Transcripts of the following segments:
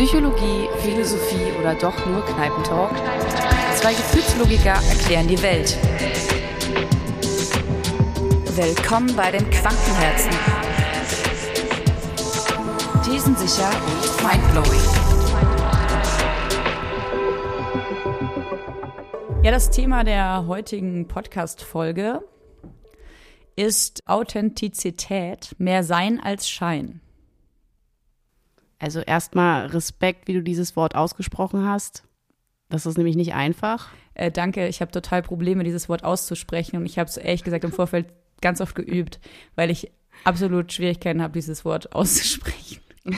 Psychologie, Philosophie oder doch nur Kneipentalk? Zwei Gefühlslogiker erklären die Welt. Willkommen bei den Quantenherzen. Thesensicher und mindblowing. Ja, das Thema der heutigen Podcast-Folge ist Authentizität, mehr Sein als Schein. Also erstmal Respekt, wie du dieses Wort ausgesprochen hast. Das ist nämlich nicht einfach. Äh, danke, ich habe total Probleme, dieses Wort auszusprechen und ich habe es ehrlich gesagt im Vorfeld ganz oft geübt, weil ich absolut Schwierigkeiten habe, dieses Wort auszusprechen.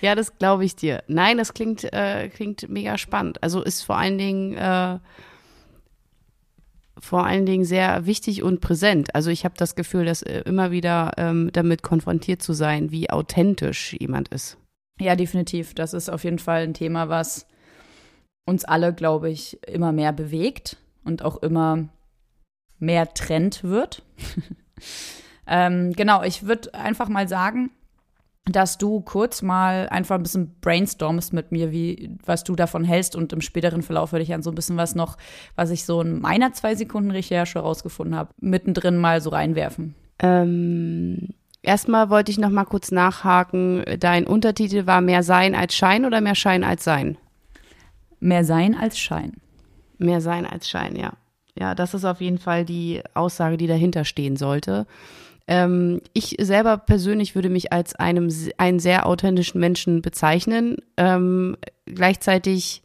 ja, das glaube ich dir. Nein, das klingt, äh, klingt mega spannend. Also ist vor allen Dingen äh, vor allen Dingen sehr wichtig und präsent. Also ich habe das Gefühl, dass äh, immer wieder ähm, damit konfrontiert zu sein, wie authentisch jemand ist. Ja, definitiv. Das ist auf jeden Fall ein Thema, was uns alle, glaube ich, immer mehr bewegt und auch immer mehr Trend wird. ähm, genau, ich würde einfach mal sagen, dass du kurz mal einfach ein bisschen brainstormst mit mir, wie, was du davon hältst. Und im späteren Verlauf würde ich dann so ein bisschen was noch, was ich so in meiner zwei Sekunden Recherche rausgefunden habe, mittendrin mal so reinwerfen. Ähm, erstmal wollte ich noch mal kurz nachhaken. Dein Untertitel war mehr Sein als Schein oder mehr Schein als Sein? Mehr Sein als Schein. Mehr Sein als Schein, ja. Ja, das ist auf jeden Fall die Aussage, die dahinter stehen sollte. Ähm, ich selber persönlich würde mich als einem, einen sehr authentischen Menschen bezeichnen. Ähm, gleichzeitig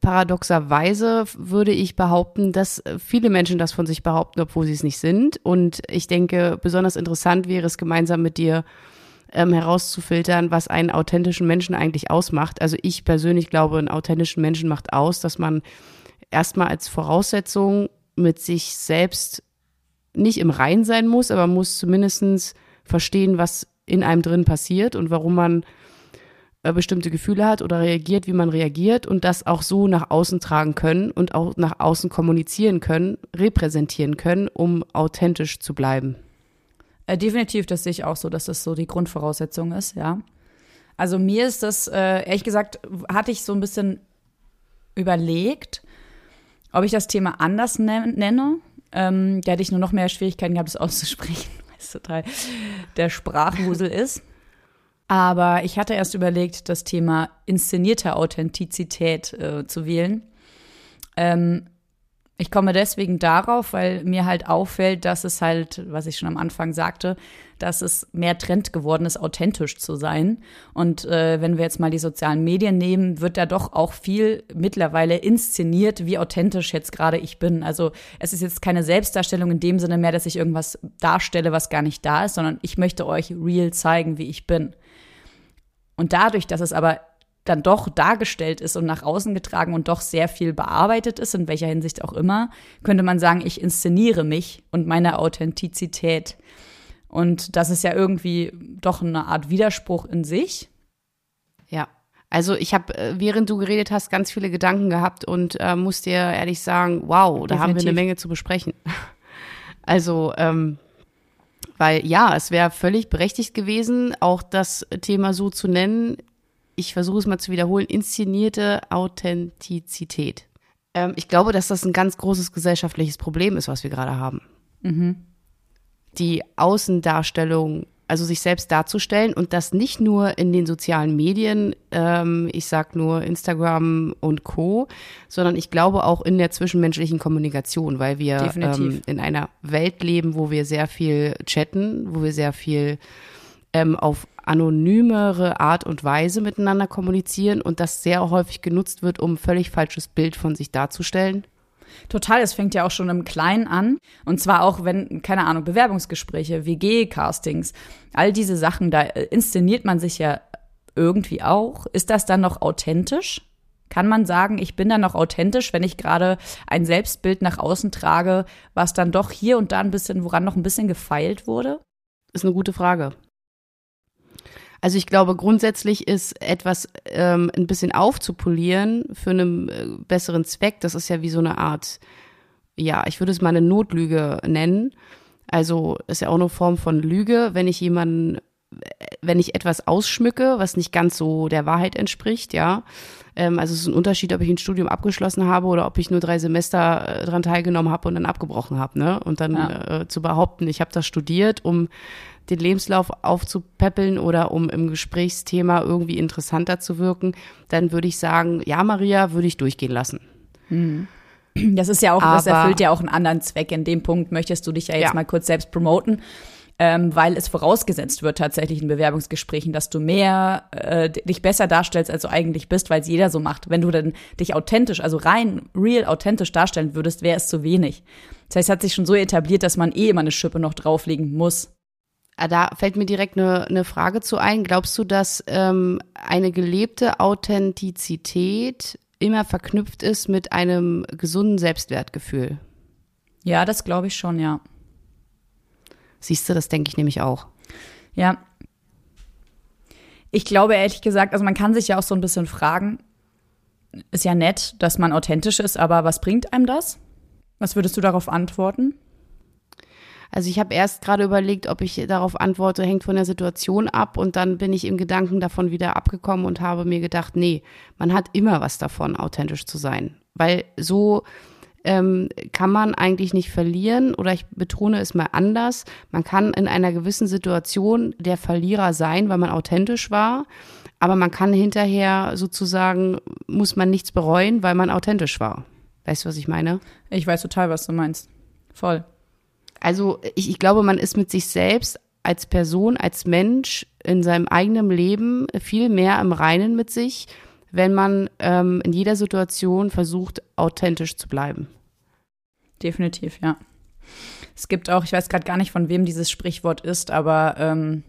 paradoxerweise würde ich behaupten, dass viele Menschen das von sich behaupten, obwohl sie es nicht sind. Und ich denke, besonders interessant wäre es gemeinsam mit dir ähm, herauszufiltern, was einen authentischen Menschen eigentlich ausmacht. Also ich persönlich glaube, einen authentischen Menschen macht aus, dass man erstmal als Voraussetzung mit sich selbst nicht im Rein sein muss, aber muss zumindest verstehen, was in einem drin passiert und warum man äh, bestimmte Gefühle hat oder reagiert, wie man reagiert und das auch so nach außen tragen können und auch nach außen kommunizieren können, repräsentieren können, um authentisch zu bleiben. Äh, definitiv, das sehe ich auch so, dass das so die Grundvoraussetzung ist, ja. Also mir ist das, äh, ehrlich gesagt, hatte ich so ein bisschen überlegt, ob ich das Thema anders nenne ähm, da hätte ich nur noch mehr Schwierigkeiten gehabt, das auszusprechen, weil es total der Sprachwusel ist. Aber ich hatte erst überlegt, das Thema inszenierte Authentizität äh, zu wählen. Ähm, ich komme deswegen darauf, weil mir halt auffällt, dass es halt, was ich schon am Anfang sagte, dass es mehr Trend geworden ist, authentisch zu sein. Und äh, wenn wir jetzt mal die sozialen Medien nehmen, wird da doch auch viel mittlerweile inszeniert, wie authentisch jetzt gerade ich bin. Also es ist jetzt keine Selbstdarstellung in dem Sinne mehr, dass ich irgendwas darstelle, was gar nicht da ist, sondern ich möchte euch real zeigen, wie ich bin. Und dadurch, dass es aber dann doch dargestellt ist und nach außen getragen und doch sehr viel bearbeitet ist, in welcher Hinsicht auch immer, könnte man sagen, ich inszeniere mich und meine Authentizität. Und das ist ja irgendwie doch eine Art Widerspruch in sich. Ja. Also ich habe, äh, während du geredet hast, ganz viele Gedanken gehabt und äh, muss dir ehrlich sagen, wow, da Definitiv. haben wir eine Menge zu besprechen. Also, ähm, weil ja, es wäre völlig berechtigt gewesen, auch das Thema so zu nennen. Ich versuche es mal zu wiederholen, inszenierte Authentizität. Ähm, ich glaube, dass das ein ganz großes gesellschaftliches Problem ist, was wir gerade haben. Mhm die Außendarstellung, also sich selbst darzustellen und das nicht nur in den sozialen Medien, ähm, ich sag nur Instagram und Co., sondern ich glaube auch in der zwischenmenschlichen Kommunikation, weil wir ähm, in einer Welt leben, wo wir sehr viel chatten, wo wir sehr viel ähm, auf anonymere Art und Weise miteinander kommunizieren und das sehr häufig genutzt wird, um ein völlig falsches Bild von sich darzustellen. Total, es fängt ja auch schon im Kleinen an. Und zwar auch, wenn, keine Ahnung, Bewerbungsgespräche, WG-Castings, all diese Sachen, da äh, inszeniert man sich ja irgendwie auch. Ist das dann noch authentisch? Kann man sagen, ich bin dann noch authentisch, wenn ich gerade ein Selbstbild nach außen trage, was dann doch hier und da ein bisschen, woran noch ein bisschen gefeilt wurde? Ist eine gute Frage. Also ich glaube, grundsätzlich ist etwas ähm, ein bisschen aufzupolieren für einen äh, besseren Zweck. Das ist ja wie so eine Art, ja, ich würde es mal eine Notlüge nennen. Also ist ja auch eine Form von Lüge, wenn ich jemanden wenn ich etwas ausschmücke, was nicht ganz so der Wahrheit entspricht, ja. Ähm, also es ist ein Unterschied, ob ich ein Studium abgeschlossen habe oder ob ich nur drei Semester äh, dran teilgenommen habe und dann abgebrochen habe, ne? Und dann ja. äh, zu behaupten, ich habe das studiert, um den Lebenslauf aufzupäppeln oder um im Gesprächsthema irgendwie interessanter zu wirken, dann würde ich sagen, ja, Maria, würde ich durchgehen lassen. Mhm. Das ist ja auch, Aber, das erfüllt ja auch einen anderen Zweck. In dem Punkt möchtest du dich ja jetzt ja. mal kurz selbst promoten ähm, weil es vorausgesetzt wird tatsächlich in Bewerbungsgesprächen, dass du mehr äh, dich besser darstellst, als du eigentlich bist, weil es jeder so macht. Wenn du dann dich authentisch, also rein real authentisch darstellen würdest, wäre es zu wenig. Das heißt, es hat sich schon so etabliert, dass man eh immer eine Schippe noch drauflegen muss. Ah, da fällt mir direkt eine, eine Frage zu ein. Glaubst du, dass ähm, eine gelebte Authentizität immer verknüpft ist mit einem gesunden Selbstwertgefühl? Ja, das glaube ich schon, ja. Siehst du, das denke ich nämlich auch. Ja. Ich glaube ehrlich gesagt, also man kann sich ja auch so ein bisschen fragen, ist ja nett, dass man authentisch ist, aber was bringt einem das? Was würdest du darauf antworten? Also ich habe erst gerade überlegt, ob ich darauf antworte, hängt von der Situation ab und dann bin ich im Gedanken davon wieder abgekommen und habe mir gedacht, nee, man hat immer was davon, authentisch zu sein. Weil so ähm, kann man eigentlich nicht verlieren oder ich betone es mal anders. Man kann in einer gewissen Situation der Verlierer sein, weil man authentisch war, aber man kann hinterher sozusagen, muss man nichts bereuen, weil man authentisch war. Weißt du, was ich meine? Ich weiß total, was du meinst. Voll. Also ich, ich glaube, man ist mit sich selbst als Person, als Mensch in seinem eigenen Leben viel mehr im Reinen mit sich, wenn man ähm, in jeder Situation versucht, authentisch zu bleiben. Definitiv, ja. Es gibt auch, ich weiß gerade gar nicht, von wem dieses Sprichwort ist, aber ähm,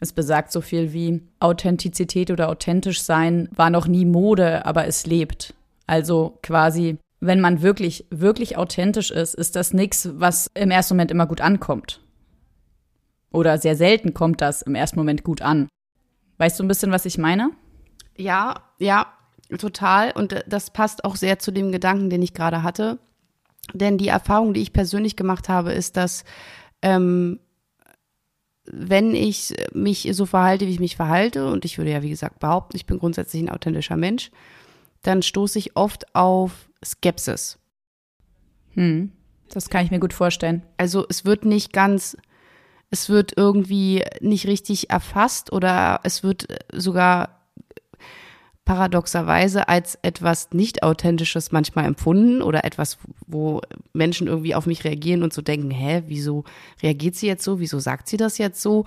es besagt so viel wie Authentizität oder authentisch sein war noch nie Mode, aber es lebt. Also quasi, wenn man wirklich, wirklich authentisch ist, ist das nichts, was im ersten Moment immer gut ankommt. Oder sehr selten kommt das im ersten Moment gut an. Weißt du ein bisschen, was ich meine? Ja, ja, total. Und das passt auch sehr zu dem Gedanken, den ich gerade hatte. Denn die Erfahrung, die ich persönlich gemacht habe, ist, dass ähm, wenn ich mich so verhalte, wie ich mich verhalte, und ich würde ja, wie gesagt, behaupten, ich bin grundsätzlich ein authentischer Mensch, dann stoße ich oft auf Skepsis. Hm, das kann ich mir gut vorstellen. Also es wird nicht ganz, es wird irgendwie nicht richtig erfasst oder es wird sogar paradoxerweise als etwas nicht authentisches manchmal empfunden oder etwas, wo Menschen irgendwie auf mich reagieren und so denken, hä, wieso reagiert sie jetzt so? Wieso sagt sie das jetzt so?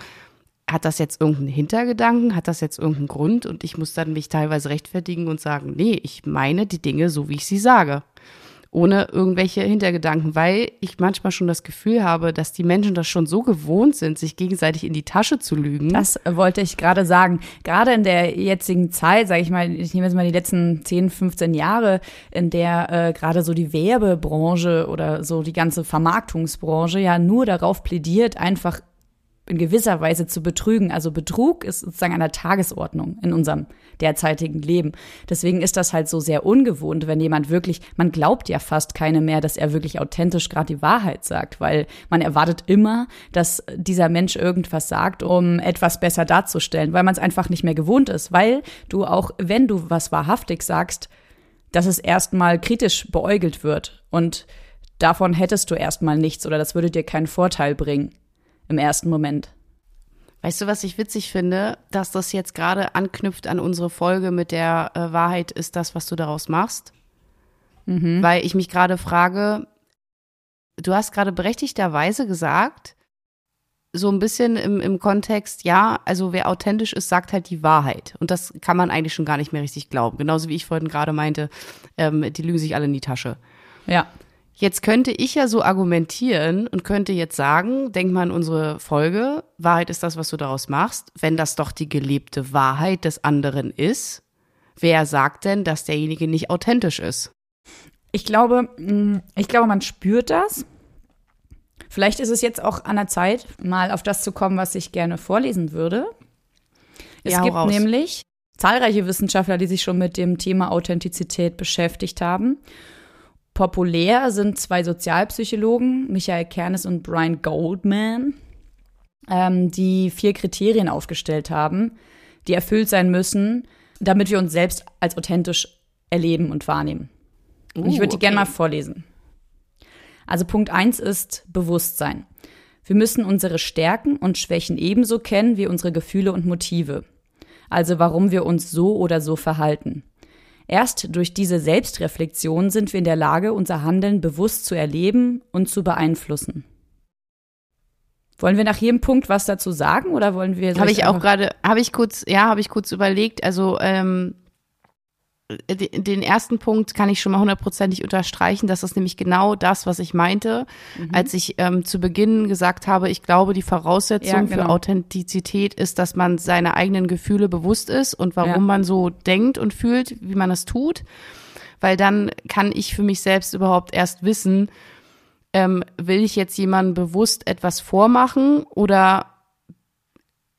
Hat das jetzt irgendeinen Hintergedanken? Hat das jetzt irgendeinen Grund? Und ich muss dann mich teilweise rechtfertigen und sagen, nee, ich meine die Dinge so, wie ich sie sage ohne irgendwelche Hintergedanken, weil ich manchmal schon das Gefühl habe, dass die Menschen das schon so gewohnt sind, sich gegenseitig in die Tasche zu lügen. Das wollte ich gerade sagen. Gerade in der jetzigen Zeit, sage ich mal, ich nehme jetzt mal die letzten 10, 15 Jahre, in der äh, gerade so die Werbebranche oder so die ganze Vermarktungsbranche ja nur darauf plädiert, einfach in gewisser Weise zu betrügen. Also Betrug ist sozusagen an der Tagesordnung in unserem derzeitigen Leben. Deswegen ist das halt so sehr ungewohnt, wenn jemand wirklich, man glaubt ja fast keine mehr, dass er wirklich authentisch gerade die Wahrheit sagt, weil man erwartet immer, dass dieser Mensch irgendwas sagt, um etwas besser darzustellen, weil man es einfach nicht mehr gewohnt ist, weil du auch, wenn du was wahrhaftig sagst, dass es erstmal kritisch beäugelt wird und davon hättest du erstmal nichts oder das würde dir keinen Vorteil bringen im ersten Moment. Weißt du, was ich witzig finde, dass das jetzt gerade anknüpft an unsere Folge mit der äh, Wahrheit ist das, was du daraus machst? Mhm. Weil ich mich gerade frage, du hast gerade berechtigterweise gesagt, so ein bisschen im, im Kontext, ja, also wer authentisch ist, sagt halt die Wahrheit. Und das kann man eigentlich schon gar nicht mehr richtig glauben. Genauso wie ich vorhin gerade meinte, ähm, die lügen sich alle in die Tasche. Ja. Jetzt könnte ich ja so argumentieren und könnte jetzt sagen, denk mal an unsere Folge, Wahrheit ist das, was du daraus machst. Wenn das doch die gelebte Wahrheit des anderen ist, wer sagt denn, dass derjenige nicht authentisch ist? Ich glaube, mm, ich glaube, man spürt das. Vielleicht ist es jetzt auch an der Zeit, mal auf das zu kommen, was ich gerne vorlesen würde. Es ja, gibt raus. nämlich zahlreiche Wissenschaftler, die sich schon mit dem Thema Authentizität beschäftigt haben. Populär sind zwei Sozialpsychologen, Michael Kernes und Brian Goldman. ähm, die vier Kriterien aufgestellt haben, die erfüllt sein müssen, damit wir uns selbst als authentisch erleben und wahrnehmen. Uh, und ich würde die okay. gerne mal vorlesen. Also Punkt eins ist Bewusstsein. Wir müssen unsere Stärken und Schwächen ebenso kennen wie unsere Gefühle und Motive. Also warum wir uns so oder so verhalten. Erst durch diese Selbstreflexion sind wir in der Lage, unser Handeln bewusst zu erleben und zu beeinflussen. Wollen wir nach jedem Punkt was dazu sagen oder wollen wir? Habe ich auch gerade, habe ich kurz, ja, habe ich kurz überlegt. Also ähm, den ersten Punkt kann ich schon mal hundertprozentig unterstreichen. Das ist nämlich genau das, was ich meinte, mhm. als ich ähm, zu Beginn gesagt habe, ich glaube, die Voraussetzung ja, genau. für Authentizität ist, dass man seine eigenen Gefühle bewusst ist und warum ja. man so denkt und fühlt, wie man es tut. Weil dann kann ich für mich selbst überhaupt erst wissen, ähm, will ich jetzt jemandem bewusst etwas vormachen oder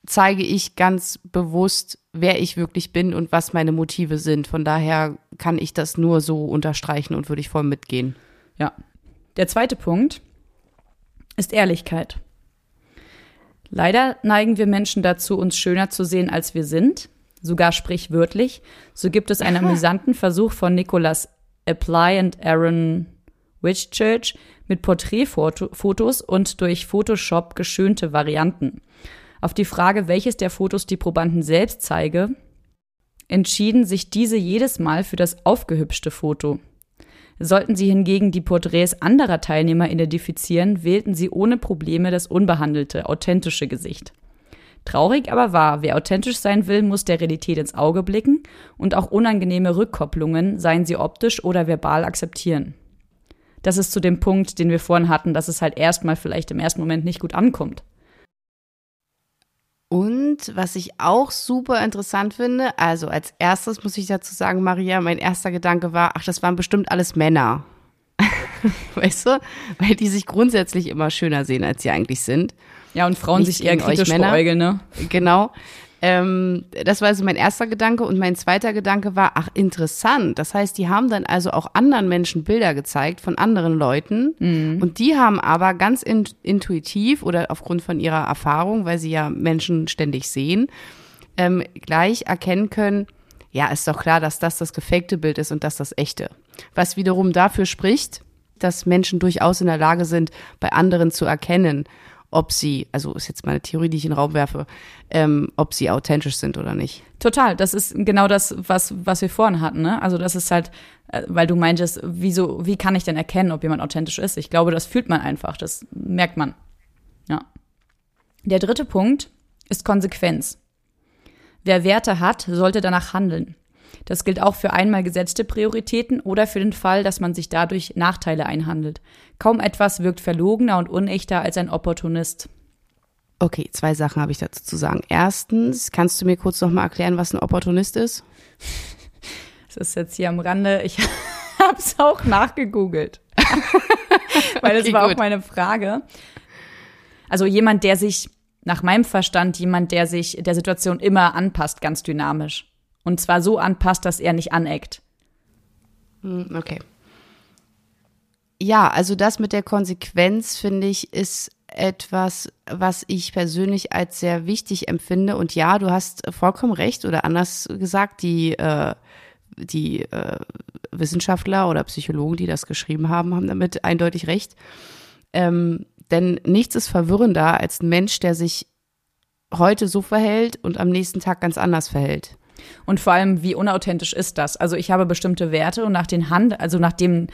zeige ich ganz bewusst, wer ich wirklich bin und was meine Motive sind. Von daher kann ich das nur so unterstreichen und würde ich voll mitgehen. Ja. Der zweite Punkt ist Ehrlichkeit. Leider neigen wir Menschen dazu, uns schöner zu sehen, als wir sind, sogar sprichwörtlich. So gibt es einen amüsanten Versuch von Nicholas Apply und Aaron Whitchurch mit Porträtfotos und durch Photoshop geschönte Varianten. Auf die Frage, welches der Fotos die Probanden selbst zeige, entschieden sich diese jedes Mal für das aufgehübschte Foto. Sollten sie hingegen die Porträts anderer Teilnehmer identifizieren, wählten sie ohne Probleme das unbehandelte, authentische Gesicht. Traurig aber wahr, wer authentisch sein will, muss der Realität ins Auge blicken und auch unangenehme Rückkopplungen, seien sie optisch oder verbal, akzeptieren das ist zu dem Punkt, den wir vorhin hatten, dass es halt erstmal vielleicht im ersten Moment nicht gut ankommt. Und was ich auch super interessant finde, also als erstes muss ich dazu sagen, Maria, mein erster Gedanke war, ach, das waren bestimmt alles Männer. weißt du? Weil die sich grundsätzlich immer schöner sehen, als sie eigentlich sind. Ja, und Frauen Nicht sich eher kritisch Männer. beäugeln, ne? Genau. Ähm, das war also mein erster Gedanke. Und mein zweiter Gedanke war, ach, interessant. Das heißt, die haben dann also auch anderen Menschen Bilder gezeigt von anderen Leuten. Mhm. Und die haben aber ganz in, intuitiv oder aufgrund von ihrer Erfahrung, weil sie ja Menschen ständig sehen, ähm, gleich erkennen können, ja, ist doch klar, dass das das gefakte Bild ist und das das echte. Was wiederum dafür spricht, dass Menschen durchaus in der Lage sind, bei anderen zu erkennen, ob sie, also ist jetzt meine Theorie, die ich in den Raum werfe, ähm, ob sie authentisch sind oder nicht. Total, das ist genau das, was, was wir vorhin hatten, ne? Also das ist halt, äh, weil du meintest, wieso, wie kann ich denn erkennen, ob jemand authentisch ist? Ich glaube, das fühlt man einfach, das merkt man. Ja. Der dritte Punkt ist Konsequenz. Wer Werte hat, sollte danach handeln. Das gilt auch für einmal gesetzte Prioritäten oder für den Fall, dass man sich dadurch Nachteile einhandelt. Kaum etwas wirkt verlogener und unechter als ein Opportunist. Okay, zwei Sachen habe ich dazu zu sagen. Erstens, kannst du mir kurz noch mal erklären, was ein Opportunist ist? Das ist jetzt hier am Rande. Ich habe es auch nachgegoogelt. Weil okay, das war gut. auch meine Frage. Also jemand, der sich, nach meinem Verstand, jemand, der sich der Situation immer anpasst, ganz dynamisch. Und zwar so anpasst, dass er nicht aneckt. Hm, okay. Ja, also das mit der Konsequenz, finde ich, ist etwas, was ich persönlich als sehr wichtig empfinde. Und ja, du hast vollkommen recht oder anders gesagt, die, äh, die äh, Wissenschaftler oder Psychologen, die das geschrieben haben, haben damit eindeutig recht. Ähm, denn nichts ist verwirrender als ein Mensch, der sich heute so verhält und am nächsten Tag ganz anders verhält. Und vor allem, wie unauthentisch ist das? Also ich habe bestimmte Werte und nach den Hand, also nach dem,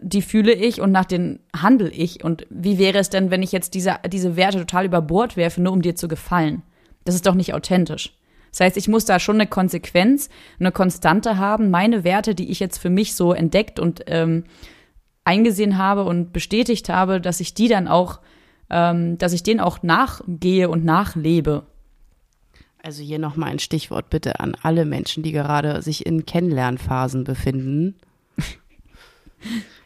die fühle ich und nach denen handle ich. Und wie wäre es denn, wenn ich jetzt diese, diese Werte total über Bord werfe, nur um dir zu gefallen? Das ist doch nicht authentisch. Das heißt, ich muss da schon eine Konsequenz, eine Konstante haben. Meine Werte, die ich jetzt für mich so entdeckt und ähm, eingesehen habe und bestätigt habe, dass ich die dann auch, ähm, dass ich denen auch nachgehe und nachlebe. Also hier nochmal ein Stichwort bitte an alle Menschen, die gerade sich in Kennenlernphasen befinden.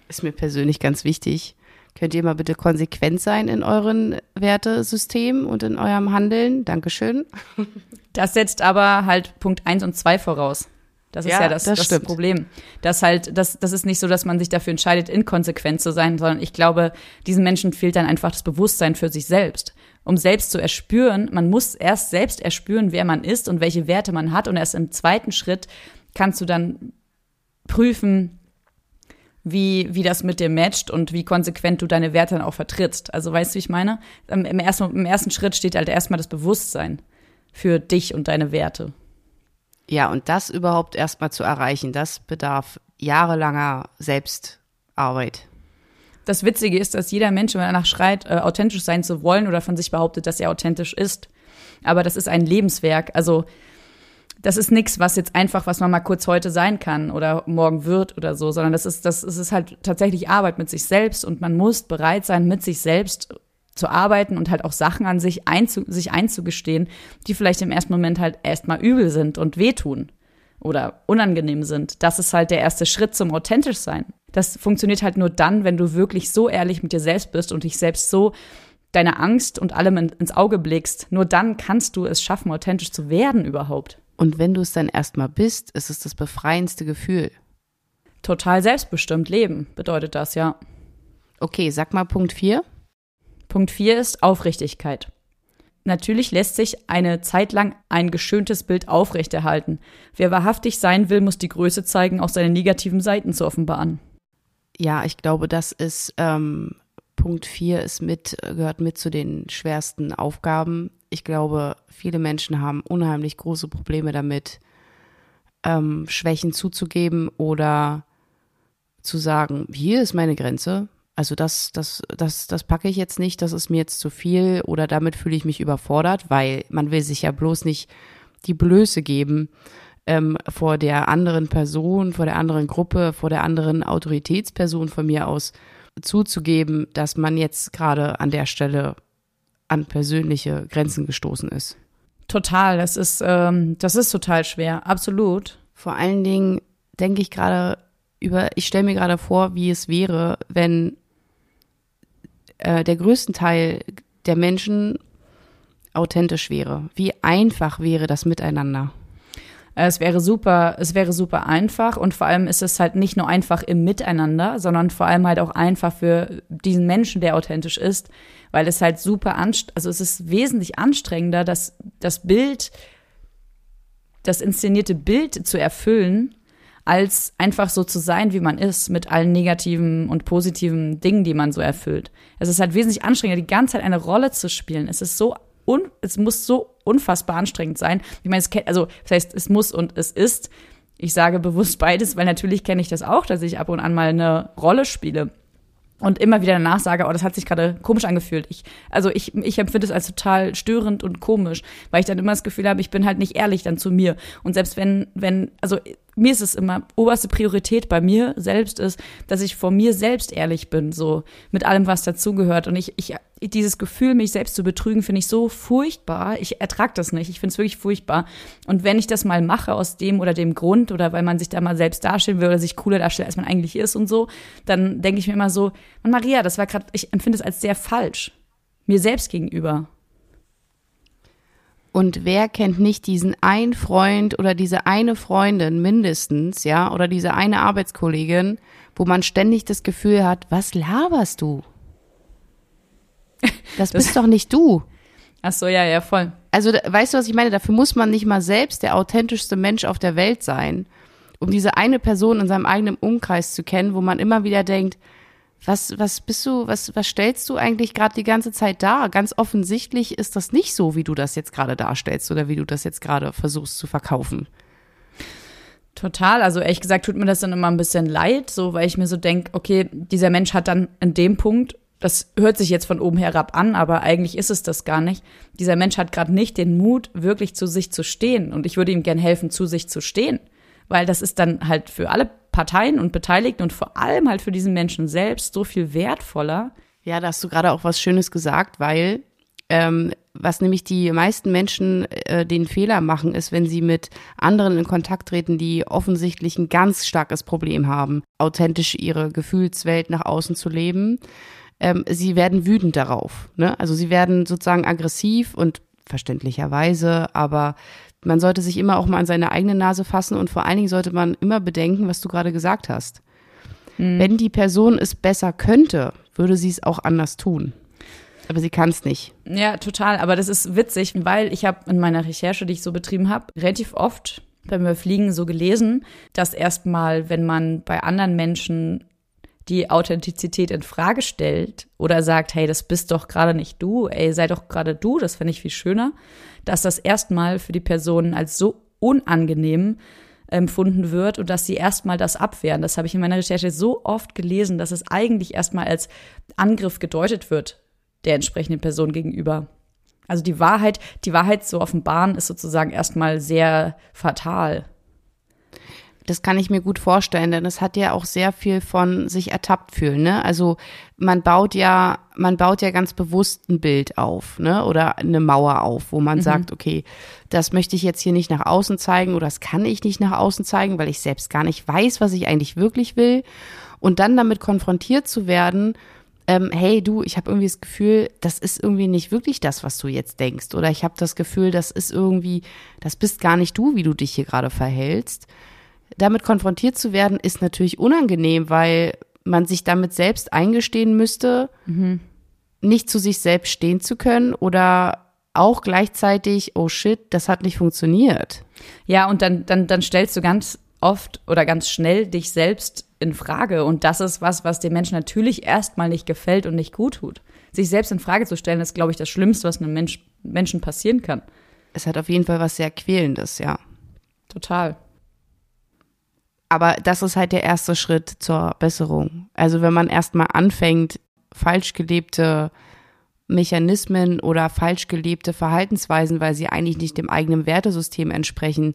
Ist mir persönlich ganz wichtig. Könnt ihr mal bitte konsequent sein in euren Wertesystemen und in eurem Handeln? Dankeschön. Das setzt aber halt Punkt 1 und 2 voraus. Das ist ja, ja das, das, das Problem. Das halt, das, das ist nicht so, dass man sich dafür entscheidet, inkonsequent zu sein, sondern ich glaube, diesen Menschen fehlt dann einfach das Bewusstsein für sich selbst. um selbst zu erspüren, man muss erst selbst erspüren, wer man ist und welche Werte man hat. Und erst im zweiten Schritt kannst du dann prüfen, wie, wie das mit dir matcht und wie konsequent du deine Werte dann auch vertrittst. Also weißt du, wie ich meine? Im ersten, Im ersten Schritt steht halt erstmal das Bewusstsein für dich und deine Werte. Ja, und das überhaupt erstmal zu erreichen, das bedarf jahrelanger Selbstarbeit. Das Witzige ist, dass jeder Mensch, wenn er danach schreit, äh, authentisch sein zu wollen oder von sich behauptet, dass er authentisch ist. Aber das ist ein Lebenswerk. Also das ist nichts, was jetzt einfach, was man mal kurz heute sein kann oder morgen wird oder so, sondern das ist, das, ist halt tatsächlich Arbeit mit sich selbst und man muss bereit sein, mit sich selbst zu arbeiten und halt auch Sachen an sich, einzu, sich einzugestehen, die vielleicht im ersten Moment halt erstmal übel sind und wehtun oder unangenehm sind. Das ist halt der erste Schritt zum authentisch sein. Das funktioniert halt nur dann, wenn du wirklich so ehrlich mit dir selbst bist und dich selbst so deine Angst und allem ins Auge blickst. Nur dann kannst du es schaffen, authentisch zu werden überhaupt. Und wenn du es dann erstmal bist, ist es das befreiendste Gefühl. Total selbstbestimmt leben bedeutet das, ja. Okay, sag mal Punkt 4. Punkt 4 ist Aufrichtigkeit. Natürlich lässt sich eine Zeit lang ein geschöntes Bild aufrechterhalten. Wer wahrhaftig sein will, muss die Größe zeigen, auch seine negativen Seiten zu offenbaren. Ja, ich glaube, das ist ähm, Punkt 4 ist mit, gehört mit zu den schwersten Aufgaben. Ich glaube, viele Menschen haben unheimlich große Probleme damit, ähm, Schwächen zuzugeben oder zu sagen, hier ist meine Grenze. Also das, das, das, das packe ich jetzt nicht, das ist mir jetzt zu viel oder damit fühle ich mich überfordert, weil man will sich ja bloß nicht die Blöße geben ähm, vor der anderen Person, vor der anderen Gruppe, vor der anderen Autoritätsperson von mir aus zuzugeben, dass man jetzt gerade an der Stelle an persönliche Grenzen gestoßen ist. Total, das ist, ähm, das ist total schwer, absolut. Vor allen Dingen denke ich gerade über, ich stelle mir gerade vor, wie es wäre, wenn äh, der größte Teil der Menschen authentisch wäre. Wie einfach wäre das miteinander? Äh, es wäre super, es wäre super einfach und vor allem ist es halt nicht nur einfach im Miteinander, sondern vor allem halt auch einfach für diesen Menschen, der authentisch ist, weil es halt super anstrengend, also es ist wesentlich anstrengender, das, das Bild, das inszenierte Bild zu erfüllen, als einfach so zu sein, wie man ist, mit allen negativen und positiven Dingen, die man so erfüllt. Es ist halt wesentlich anstrengender, die ganze Zeit eine Rolle zu spielen. Es ist so un, es muss so unfassbar anstrengend sein. Ich meine, es also das heißt, es muss und es ist. Ich sage bewusst beides, weil natürlich kenne ich das auch, dass ich ab und an mal eine Rolle spiele und immer wieder danach sage, oh, das hat sich gerade komisch angefühlt. Ich, also ich, ich empfinde es als total störend und komisch, weil ich dann immer das Gefühl habe, ich bin halt nicht ehrlich dann zu mir. Und selbst wenn, wenn, also mir ist es immer oberste Priorität bei mir selbst ist, dass ich vor mir selbst ehrlich bin, so mit allem, was dazugehört. Und ich, ich dieses Gefühl, mich selbst zu betrügen, finde ich so furchtbar. Ich ertrage das nicht. Ich finde es wirklich furchtbar. Und wenn ich das mal mache aus dem oder dem Grund oder weil man sich da mal selbst darstellen will oder sich cooler darstellt, als man eigentlich ist und so, dann denke ich mir immer so, Maria, das war gerade, ich empfinde es als sehr falsch. Mir selbst gegenüber. Und wer kennt nicht diesen einen Freund oder diese eine Freundin mindestens, ja, oder diese eine Arbeitskollegin, wo man ständig das Gefühl hat, was laberst du? Das, das bist doch nicht du. Ach so, ja, ja, voll. Also, weißt du, was ich meine? Dafür muss man nicht mal selbst der authentischste Mensch auf der Welt sein, um diese eine Person in seinem eigenen Umkreis zu kennen, wo man immer wieder denkt, was, was bist du, was, was stellst du eigentlich gerade die ganze Zeit dar? Ganz offensichtlich ist das nicht so, wie du das jetzt gerade darstellst oder wie du das jetzt gerade versuchst zu verkaufen. Total. Also ehrlich gesagt tut mir das dann immer ein bisschen leid, so weil ich mir so denke, okay, dieser Mensch hat dann in dem Punkt das hört sich jetzt von oben herab an, aber eigentlich ist es das gar nicht. Dieser Mensch hat gerade nicht den Mut, wirklich zu sich zu stehen. Und ich würde ihm gern helfen, zu sich zu stehen. Weil das ist dann halt für alle Parteien und Beteiligten und vor allem halt für diesen Menschen selbst so viel wertvoller. Ja, da hast du gerade auch was Schönes gesagt, weil ähm, was nämlich die meisten Menschen äh, den Fehler machen, ist, wenn sie mit anderen in Kontakt treten, die offensichtlich ein ganz starkes Problem haben, authentisch ihre Gefühlswelt nach außen zu leben ähm, sie werden wütend darauf. Ne? Also sie werden sozusagen aggressiv und verständlicherweise, aber man sollte sich immer auch mal an seine eigene Nase fassen und vor allen Dingen sollte man immer bedenken, was du gerade gesagt hast. Mhm. Wenn die Person es besser könnte, würde sie es auch anders tun. Aber sie kann es nicht. Ja, total. Aber das ist witzig, weil ich habe in meiner Recherche, die ich so betrieben habe, relativ oft beim Fliegen so gelesen, dass erstmal, wenn man bei anderen Menschen die Authentizität in Frage stellt oder sagt, hey, das bist doch gerade nicht du, ey, sei doch gerade du, das fände ich viel schöner, dass das erstmal für die Person als so unangenehm empfunden wird und dass sie erstmal das abwehren. Das habe ich in meiner Recherche so oft gelesen, dass es eigentlich erstmal als Angriff gedeutet wird der entsprechenden Person gegenüber. Also die Wahrheit, die Wahrheit zu offenbaren ist sozusagen erstmal sehr fatal. Das kann ich mir gut vorstellen, denn es hat ja auch sehr viel von sich ertappt fühlen, ne? Also man baut ja, man baut ja ganz bewusst ein Bild auf, ne? Oder eine Mauer auf, wo man mhm. sagt, okay, das möchte ich jetzt hier nicht nach außen zeigen oder das kann ich nicht nach außen zeigen, weil ich selbst gar nicht weiß, was ich eigentlich wirklich will. Und dann damit konfrontiert zu werden, ähm, hey du, ich habe irgendwie das Gefühl, das ist irgendwie nicht wirklich das, was du jetzt denkst. Oder ich habe das Gefühl, das ist irgendwie, das bist gar nicht du, wie du dich hier gerade verhältst damit konfrontiert zu werden, ist natürlich unangenehm, weil man sich damit selbst eingestehen müsste, mhm. nicht zu sich selbst stehen zu können oder auch gleichzeitig, oh shit, das hat nicht funktioniert. Ja, und dann, dann, dann stellst du ganz oft oder ganz schnell dich selbst in Frage. Und das ist was, was dem Menschen natürlich erstmal nicht gefällt und nicht gut tut. Sich selbst in Frage zu stellen, ist, glaube ich, das Schlimmste, was einem Mensch, Menschen passieren kann. Es hat auf jeden Fall was sehr Quälendes, ja. Total. Aber das ist halt der erste Schritt zur Besserung. Also wenn man erstmal anfängt, falsch gelebte Mechanismen oder falsch gelebte Verhaltensweisen, weil sie eigentlich nicht dem eigenen Wertesystem entsprechen,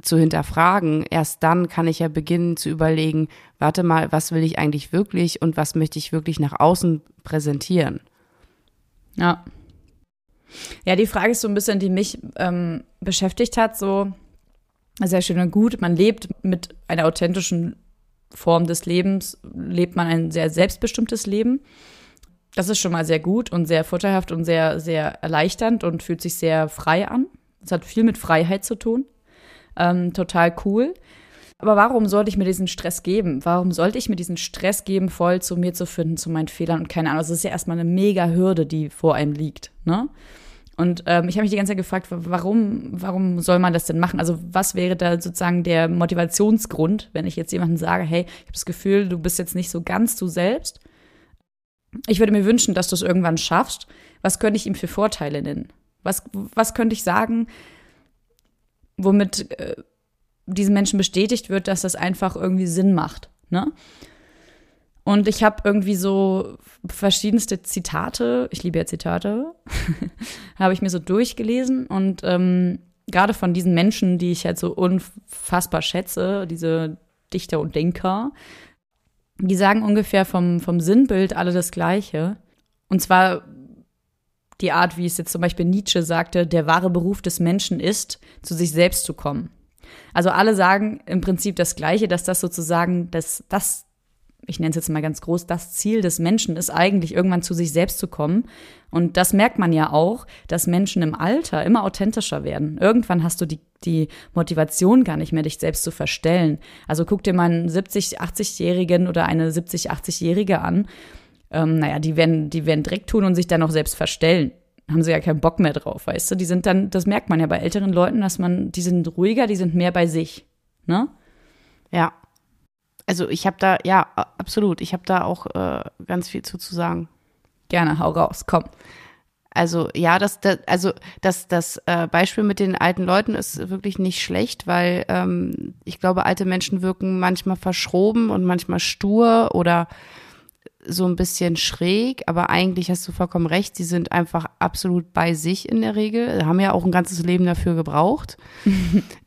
zu hinterfragen, erst dann kann ich ja beginnen zu überlegen, warte mal, was will ich eigentlich wirklich und was möchte ich wirklich nach außen präsentieren. Ja. Ja, die Frage ist so ein bisschen, die mich ähm, beschäftigt hat, so sehr schön und gut. Man lebt mit einer authentischen Form des Lebens, lebt man ein sehr selbstbestimmtes Leben. Das ist schon mal sehr gut und sehr vorteilhaft und sehr, sehr erleichternd und fühlt sich sehr frei an. Das hat viel mit Freiheit zu tun. Ähm, total cool. Aber warum sollte ich mir diesen Stress geben? Warum sollte ich mir diesen Stress geben, voll zu mir zu finden, zu meinen Fehlern und keine Ahnung? Das ist ja erstmal eine mega Hürde, die vor einem liegt. Ne? Und ähm, ich habe mich die ganze Zeit gefragt, warum, warum soll man das denn machen? Also was wäre da sozusagen der Motivationsgrund, wenn ich jetzt jemandem sage, hey, ich habe das Gefühl, du bist jetzt nicht so ganz du selbst. Ich würde mir wünschen, dass du es irgendwann schaffst. Was könnte ich ihm für Vorteile nennen? Was, was könnte ich sagen, womit äh, diesen Menschen bestätigt wird, dass das einfach irgendwie Sinn macht? Ne? Und ich habe irgendwie so verschiedenste Zitate, ich liebe ja Zitate, habe ich mir so durchgelesen und ähm, gerade von diesen Menschen, die ich halt so unfassbar schätze, diese Dichter und Denker, die sagen ungefähr vom, vom Sinnbild alle das Gleiche. Und zwar die Art, wie es jetzt zum Beispiel Nietzsche sagte, der wahre Beruf des Menschen ist, zu sich selbst zu kommen. Also alle sagen im Prinzip das Gleiche, dass das sozusagen das, das ich nenne es jetzt mal ganz groß, das Ziel des Menschen ist eigentlich irgendwann zu sich selbst zu kommen. Und das merkt man ja auch, dass Menschen im Alter immer authentischer werden. Irgendwann hast du die, die Motivation gar nicht mehr, dich selbst zu verstellen. Also guck dir mal einen 70, 80-Jährigen oder eine 70, 80-Jährige an. Ähm, naja, die werden, die werden Dreck tun und sich dann auch selbst verstellen. Haben sie ja keinen Bock mehr drauf, weißt du? Die sind dann, das merkt man ja bei älteren Leuten, dass man, die sind ruhiger, die sind mehr bei sich. Ne? Ja, also ich habe da, ja, absolut, ich habe da auch äh, ganz viel zu, zu sagen. Gerne, hau raus, komm. Also ja, das, das also das, das äh, Beispiel mit den alten Leuten ist wirklich nicht schlecht, weil ähm, ich glaube, alte Menschen wirken manchmal verschroben und manchmal stur oder so ein bisschen schräg, aber eigentlich hast du vollkommen recht, sie sind einfach absolut bei sich in der Regel, haben ja auch ein ganzes Leben dafür gebraucht. ja.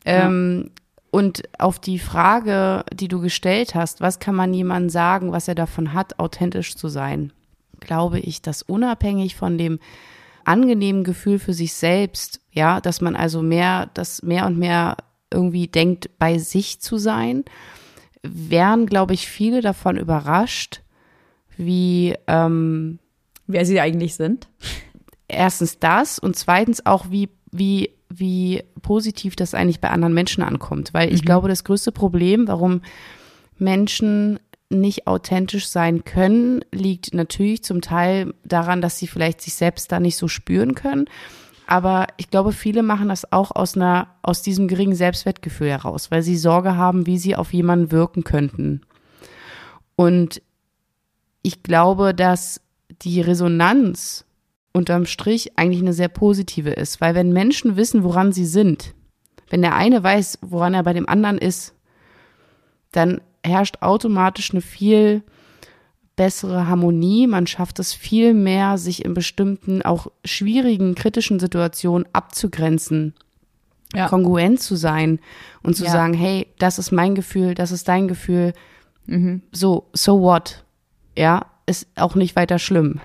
ähm, und auf die Frage, die du gestellt hast, was kann man jemandem sagen, was er davon hat, authentisch zu sein, glaube ich, dass unabhängig von dem angenehmen Gefühl für sich selbst, ja, dass man also mehr, dass mehr und mehr irgendwie denkt, bei sich zu sein, wären, glaube ich, viele davon überrascht, wie ähm, wer sie eigentlich sind. Erstens das und zweitens auch, wie, wie wie positiv das eigentlich bei anderen Menschen ankommt. Weil ich mhm. glaube, das größte Problem, warum Menschen nicht authentisch sein können, liegt natürlich zum Teil daran, dass sie vielleicht sich selbst da nicht so spüren können. Aber ich glaube, viele machen das auch aus einer, aus diesem geringen Selbstwertgefühl heraus, weil sie Sorge haben, wie sie auf jemanden wirken könnten. Und ich glaube, dass die Resonanz unterm Strich eigentlich eine sehr positive ist, weil wenn Menschen wissen, woran sie sind, wenn der eine weiß, woran er bei dem anderen ist, dann herrscht automatisch eine viel bessere Harmonie. Man schafft es viel mehr, sich in bestimmten, auch schwierigen, kritischen Situationen abzugrenzen, ja. kongruent zu sein und zu ja. sagen, hey, das ist mein Gefühl, das ist dein Gefühl. Mhm. So, so what? Ja, ist auch nicht weiter schlimm.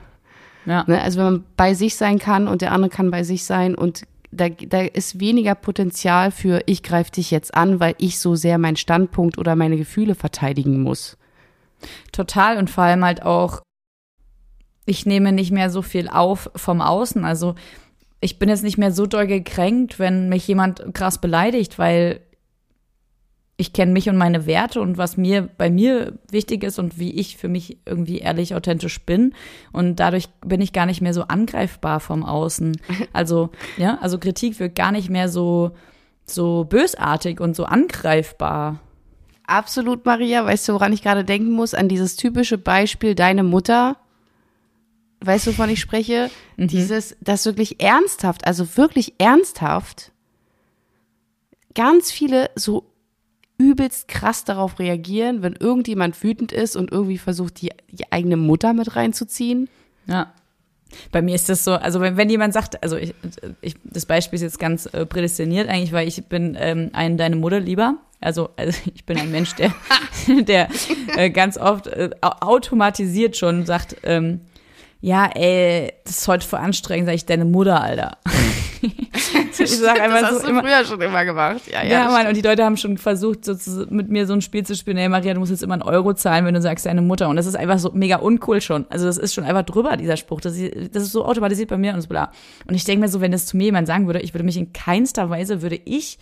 Ja. Ne? Also wenn man bei sich sein kann und der andere kann bei sich sein und da, da ist weniger Potenzial für, ich greife dich jetzt an, weil ich so sehr meinen Standpunkt oder meine Gefühle verteidigen muss. Total und vor allem halt auch, ich nehme nicht mehr so viel auf vom Außen. Also ich bin jetzt nicht mehr so doll gekränkt, wenn mich jemand krass beleidigt, weil ich kenne mich und meine Werte und was mir bei mir wichtig ist und wie ich für mich irgendwie ehrlich authentisch bin und dadurch bin ich gar nicht mehr so angreifbar vom Außen. Also ja, also Kritik wird gar nicht mehr so so bösartig und so angreifbar. Absolut, Maria. Weißt du, woran ich gerade denken muss? An dieses typische Beispiel, deine Mutter. Weißt du, wovon ich spreche? Mhm. Dieses, das wirklich ernsthaft, also wirklich ernsthaft, ganz viele so übelst krass darauf reagieren, wenn irgendjemand wütend ist und irgendwie versucht, die, die eigene Mutter mit reinzuziehen. Ja. Bei mir ist das so, also wenn, wenn jemand sagt, also ich, ich, das Beispiel ist jetzt ganz äh, prädestiniert eigentlich, weil ich bin ähm, ein deine Mutter lieber. Also, also ich bin ein Mensch, der, der äh, ganz oft äh, automatisiert schon sagt, ähm, ja, ey, das ist heute voll anstrengend, sag ich, deine Mutter, Alter. Ich sag einfach das hast so du immer, früher schon immer gemacht. Ja, ja, ja Mann, und die Leute haben schon versucht, so zu, mit mir so ein Spiel zu spielen. Hey Maria, du musst jetzt immer einen Euro zahlen, wenn du sagst, deine Mutter. Und das ist einfach so mega uncool schon. Also das ist schon einfach drüber, dieser Spruch. Das ist, das ist so automatisiert bei mir und so bla. Und ich denke mir so, wenn das zu mir jemand sagen würde, ich würde mich in keinster Weise, würde ich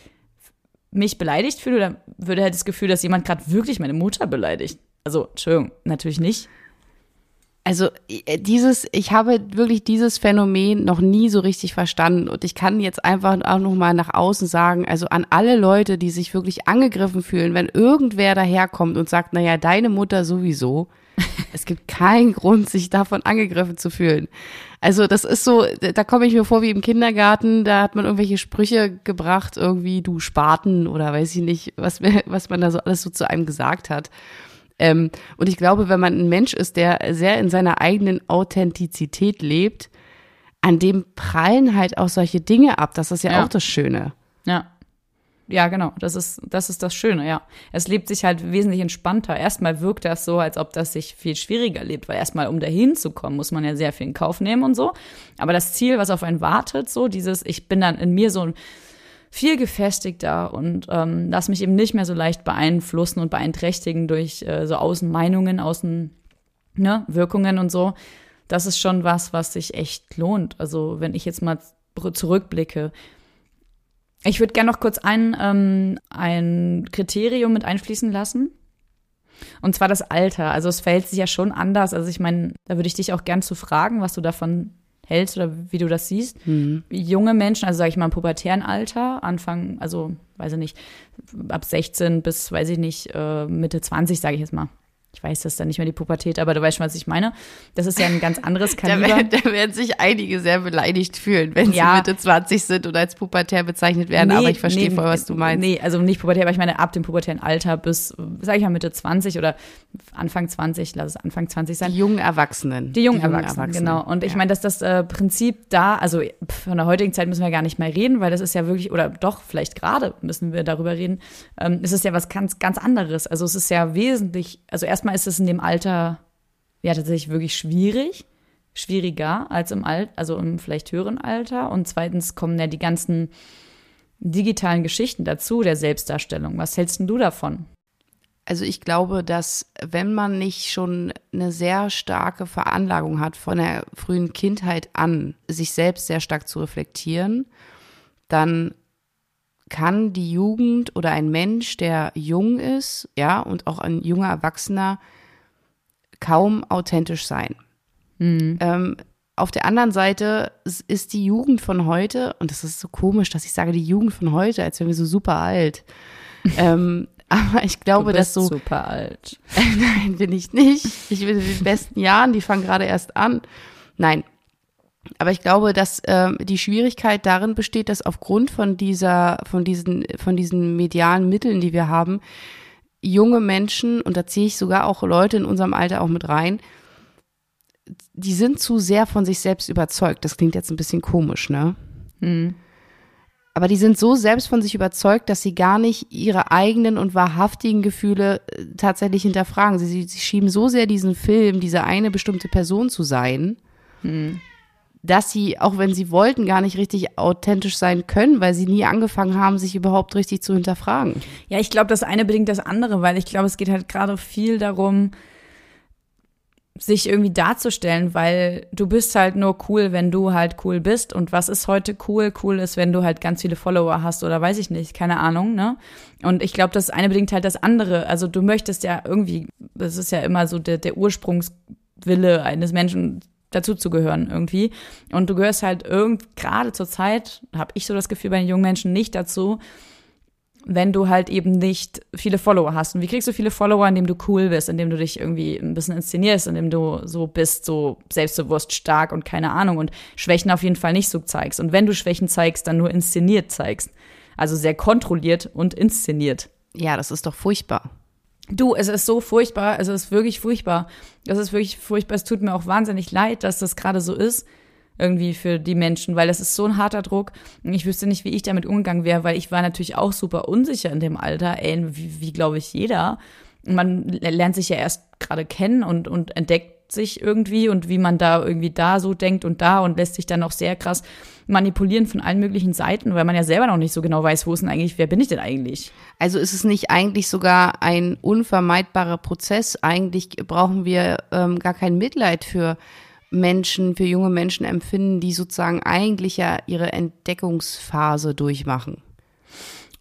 mich beleidigt fühlen oder würde halt das Gefühl, dass jemand gerade wirklich meine Mutter beleidigt. Also, Entschuldigung, natürlich nicht. Also äh, dieses, ich habe wirklich dieses Phänomen noch nie so richtig verstanden und ich kann jetzt einfach auch noch mal nach außen sagen, also an alle Leute, die sich wirklich angegriffen fühlen, wenn irgendwer daherkommt und sagt, naja, deine Mutter sowieso, es gibt keinen Grund, sich davon angegriffen zu fühlen. Also das ist so, da komme ich mir vor wie im Kindergarten, da hat man irgendwelche Sprüche gebracht, irgendwie du Spaten oder weiß ich nicht, was, was man da so alles so zu einem gesagt hat. Ähm, und ich glaube, wenn man ein Mensch ist, der sehr in seiner eigenen Authentizität lebt, an dem prallen halt auch solche Dinge ab. Das ist ja, ja. auch das Schöne. Ja. Ja, genau. Das ist, das ist das Schöne, ja. Es lebt sich halt wesentlich entspannter. Erstmal wirkt das so, als ob das sich viel schwieriger lebt, weil erstmal, um dahin zu kommen, muss man ja sehr viel in Kauf nehmen und so. Aber das Ziel, was auf einen wartet, so dieses, ich bin dann in mir so ein viel gefestigter und ähm, lass mich eben nicht mehr so leicht beeinflussen und beeinträchtigen durch äh, so Außenmeinungen, Außenwirkungen ne, und so. Das ist schon was, was sich echt lohnt. Also wenn ich jetzt mal zurückblicke. Ich würde gerne noch kurz ein, ähm, ein Kriterium mit einfließen lassen. Und zwar das Alter. Also es verhält sich ja schon anders. Also ich meine, da würde ich dich auch gern zu fragen, was du davon hältst oder wie du das siehst. Mhm. Junge Menschen, also sage ich mal im pubertären Alter, Anfang, also weiß ich nicht, ab 16 bis, weiß ich nicht, äh, Mitte 20, sage ich jetzt mal ich weiß, das ist dann nicht mehr die Pubertät, aber du weißt schon, was ich meine. Das ist ja ein ganz anderes Kaliber. da, da, werden sich einige sehr beleidigt fühlen, wenn ja. sie Mitte 20 sind und als pubertär bezeichnet werden. Nee, aber ich verstehe nee, voll, was du meinst. Nee, also nicht pubertär, aber ich meine ab dem pubertären Alter bis, sag ich mal, Mitte 20 oder Anfang 20, lass es Anfang 20 sein. Die jungen Erwachsenen. Die jungen, Die jungen Erwachsenen, Erwachsenen, genau. Und ich ja. meine, dass das äh, Prinzip da, also von der heutigen Zeit müssen wir gar nicht mehr reden, weil das ist ja wirklich, oder doch, vielleicht gerade müssen wir darüber reden, ähm, es ist ja was ganz, ganz anderes. Also es ist ja wesentlich, also erstmal ist es in dem Alter Alter ja tatsächlich wirklich schwierig, schwieriger als im Alt, also im vielleicht höheren Alter. Und zweitens kommen ja die ganzen digitalen Geschichten dazu, der Selbstdarstellung. Was hältst denn du davon? Also ich glaube, dass wenn man nicht schon eine sehr starke Veranlagung hat von der frühen Kindheit an, sich selbst sehr stark zu reflektieren, dann kann die Jugend oder ein Mensch, der jung ist, ja, und auch ein junger Erwachsener, kaum authentisch sein. Mhm. Ähm, auf der anderen Seite ist die Jugend von heute, und das ist so komisch, dass ich sage, die Jugend von heute, als wären wir so super alt. ähm, aber ich glaube, dass so. super alt. Nein, bin ich nicht. Ich bin in den besten Jahren, die fangen gerade erst an. Nein. Aber ich glaube, dass ähm, die Schwierigkeit darin besteht, dass aufgrund von dieser, von diesen, von diesen medialen Mitteln, die wir haben, junge Menschen, und da ziehe ich sogar auch Leute in unserem Alter auch mit rein, die sind zu sehr von sich selbst überzeugt. Das klingt jetzt ein bisschen komisch, ne? Mhm. Aber die sind so selbst von sich überzeugt, dass sie gar nicht ihre eigenen und wahrhaftigen Gefühle äh, tatsächlich hinterfragen. Sie, sie, sie schieben so sehr diesen Film, diese eine bestimmte Person zu sein, mhm. Dass sie, auch wenn sie wollten, gar nicht richtig authentisch sein können, weil sie nie angefangen haben, sich überhaupt richtig zu hinterfragen. Ja, ich glaube, das eine bedingt das andere, weil ich glaube, es geht halt gerade viel darum, sich irgendwie darzustellen, weil du bist halt nur cool, wenn du halt cool bist. Und was ist heute cool? Cool ist, wenn du halt ganz viele Follower hast oder weiß ich nicht, keine Ahnung, ne? Und ich glaube, das eine bedingt halt das andere. Also du möchtest ja irgendwie, das ist ja immer so der, der Ursprungswille eines Menschen, dazu zu gehören irgendwie. Und du gehörst halt irgend, gerade zur Zeit, habe ich so das Gefühl bei den jungen Menschen nicht dazu, wenn du halt eben nicht viele Follower hast. Und wie kriegst du viele Follower, indem du cool bist, indem du dich irgendwie ein bisschen inszenierst, indem du so bist, so selbstbewusst, stark und keine Ahnung und Schwächen auf jeden Fall nicht so zeigst. Und wenn du Schwächen zeigst, dann nur inszeniert zeigst. Also sehr kontrolliert und inszeniert. Ja, das ist doch furchtbar. Du, es ist so furchtbar, es ist wirklich furchtbar. Es ist wirklich furchtbar. Es tut mir auch wahnsinnig leid, dass das gerade so ist irgendwie für die Menschen, weil das ist so ein harter Druck. Ich wüsste nicht, wie ich damit umgegangen wäre, weil ich war natürlich auch super unsicher in dem Alter, ey, wie, wie glaube ich jeder. Man lernt sich ja erst gerade kennen und, und entdeckt sich irgendwie und wie man da irgendwie da so denkt und da und lässt sich dann auch sehr krass manipulieren von allen möglichen Seiten, weil man ja selber noch nicht so genau weiß, wo ist denn eigentlich, wer bin ich denn eigentlich? Also ist es nicht eigentlich sogar ein unvermeidbarer Prozess? Eigentlich brauchen wir ähm, gar kein Mitleid für Menschen, für junge Menschen empfinden, die sozusagen eigentlich ja ihre Entdeckungsphase durchmachen.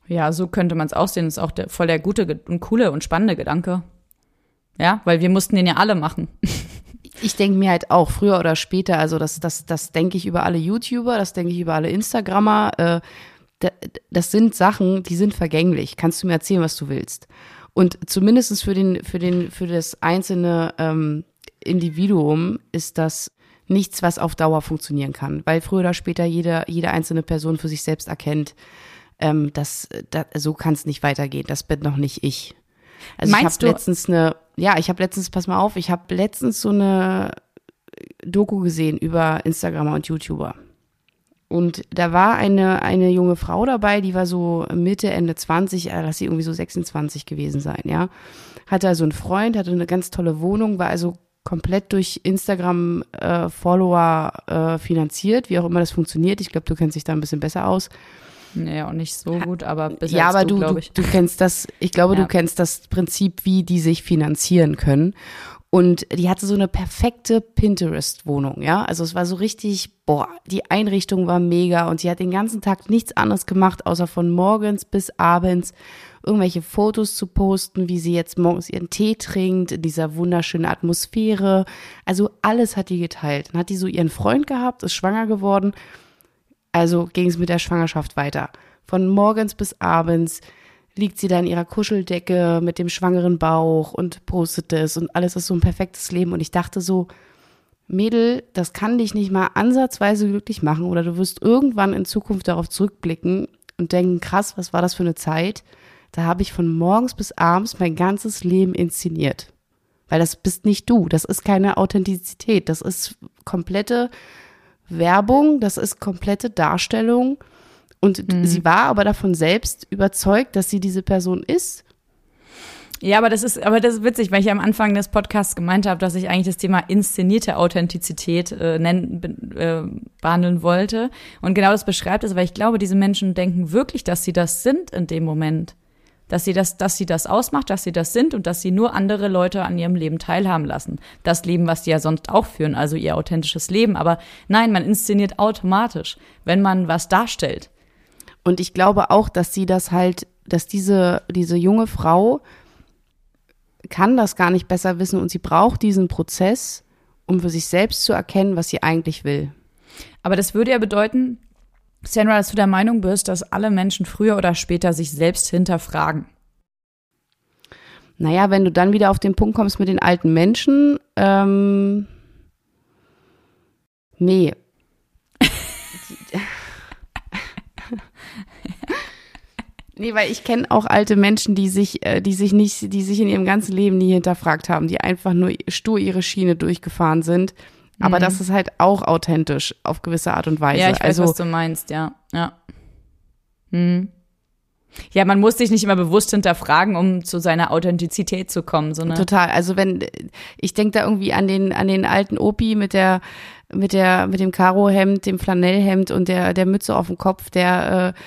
Ja, so könnte man es auch sehen. Das ist auch der, voll der gute und coole und spannende Gedanke. Ja, weil wir mussten den ja alle machen. ich denke mir halt auch, früher oder später, also das, das, das denke ich über alle YouTuber, das denke ich über alle Instagrammer. Äh, das sind Sachen, die sind vergänglich. Kannst du mir erzählen, was du willst. Und zumindest für den, für den, für das einzelne ähm, Individuum ist das nichts, was auf Dauer funktionieren kann, weil früher oder später jede, jede einzelne Person für sich selbst erkennt, ähm, dass, dass so kann es nicht weitergehen. Das bin noch nicht ich. Also Meinst ich habe letztens eine, ja, ich habe letztens, pass mal auf, ich habe letztens so eine Doku gesehen über Instagramer und YouTuber. Und da war eine, eine junge Frau dabei, die war so Mitte, Ende 20, äh, lass sie irgendwie so 26 gewesen sein, ja. Hatte also einen Freund, hatte eine ganz tolle Wohnung, war also komplett durch Instagram-Follower äh, äh, finanziert, wie auch immer das funktioniert. Ich glaube, du kennst dich da ein bisschen besser aus. Naja, auch nicht so gut, aber besser Ja, aber du, du, du, du, kennst das, ich glaube, ja. du kennst das Prinzip, wie die sich finanzieren können. Und die hatte so eine perfekte Pinterest-Wohnung, ja. Also es war so richtig, boah, die Einrichtung war mega und sie hat den ganzen Tag nichts anderes gemacht, außer von morgens bis abends irgendwelche Fotos zu posten, wie sie jetzt morgens ihren Tee trinkt, in dieser wunderschönen Atmosphäre. Also alles hat die geteilt. Dann hat die so ihren Freund gehabt, ist schwanger geworden. Also ging es mit der Schwangerschaft weiter. Von morgens bis abends liegt sie da in ihrer Kuscheldecke mit dem schwangeren Bauch und postet es und alles ist so ein perfektes Leben. Und ich dachte so, Mädel, das kann dich nicht mal ansatzweise glücklich machen oder du wirst irgendwann in Zukunft darauf zurückblicken und denken, krass, was war das für eine Zeit? Da habe ich von morgens bis abends mein ganzes Leben inszeniert. Weil das bist nicht du, das ist keine Authentizität, das ist komplette Werbung, das ist komplette Darstellung und mhm. sie war aber davon selbst überzeugt, dass sie diese Person ist. Ja, aber das ist, aber das ist witzig, weil ich am Anfang des Podcasts gemeint habe, dass ich eigentlich das Thema inszenierte Authentizität äh, nennen, äh, behandeln wollte. Und genau das beschreibt es, weil ich glaube, diese Menschen denken wirklich, dass sie das sind in dem Moment. Dass sie das, dass sie das ausmacht, dass sie das sind und dass sie nur andere Leute an ihrem Leben teilhaben lassen. Das Leben, was sie ja sonst auch führen, also ihr authentisches Leben. Aber nein, man inszeniert automatisch, wenn man was darstellt. Und ich glaube auch, dass sie das halt, dass diese, diese junge Frau kann das gar nicht besser wissen und sie braucht diesen Prozess, um für sich selbst zu erkennen, was sie eigentlich will. Aber das würde ja bedeuten, Sandra, dass du der Meinung bist, dass alle Menschen früher oder später sich selbst hinterfragen. Naja, wenn du dann wieder auf den Punkt kommst mit den alten Menschen, ähm, nee. nee, weil ich kenne auch alte Menschen, die sich, äh, die sich nicht, die sich in ihrem ganzen Leben nie hinterfragt haben, die einfach nur stur ihre Schiene durchgefahren sind. Aber mhm. das ist halt auch authentisch auf gewisse Art und Weise. Ja, ich weiß, also, was du meinst, ja. Ja. Hm. Ja, man muss sich nicht immer bewusst hinterfragen, um zu seiner Authentizität zu kommen, sondern total. Also wenn ich denke da irgendwie an den an den alten Opi mit der mit der mit dem Karohemd, dem Flanellhemd und der der Mütze auf dem Kopf, der äh,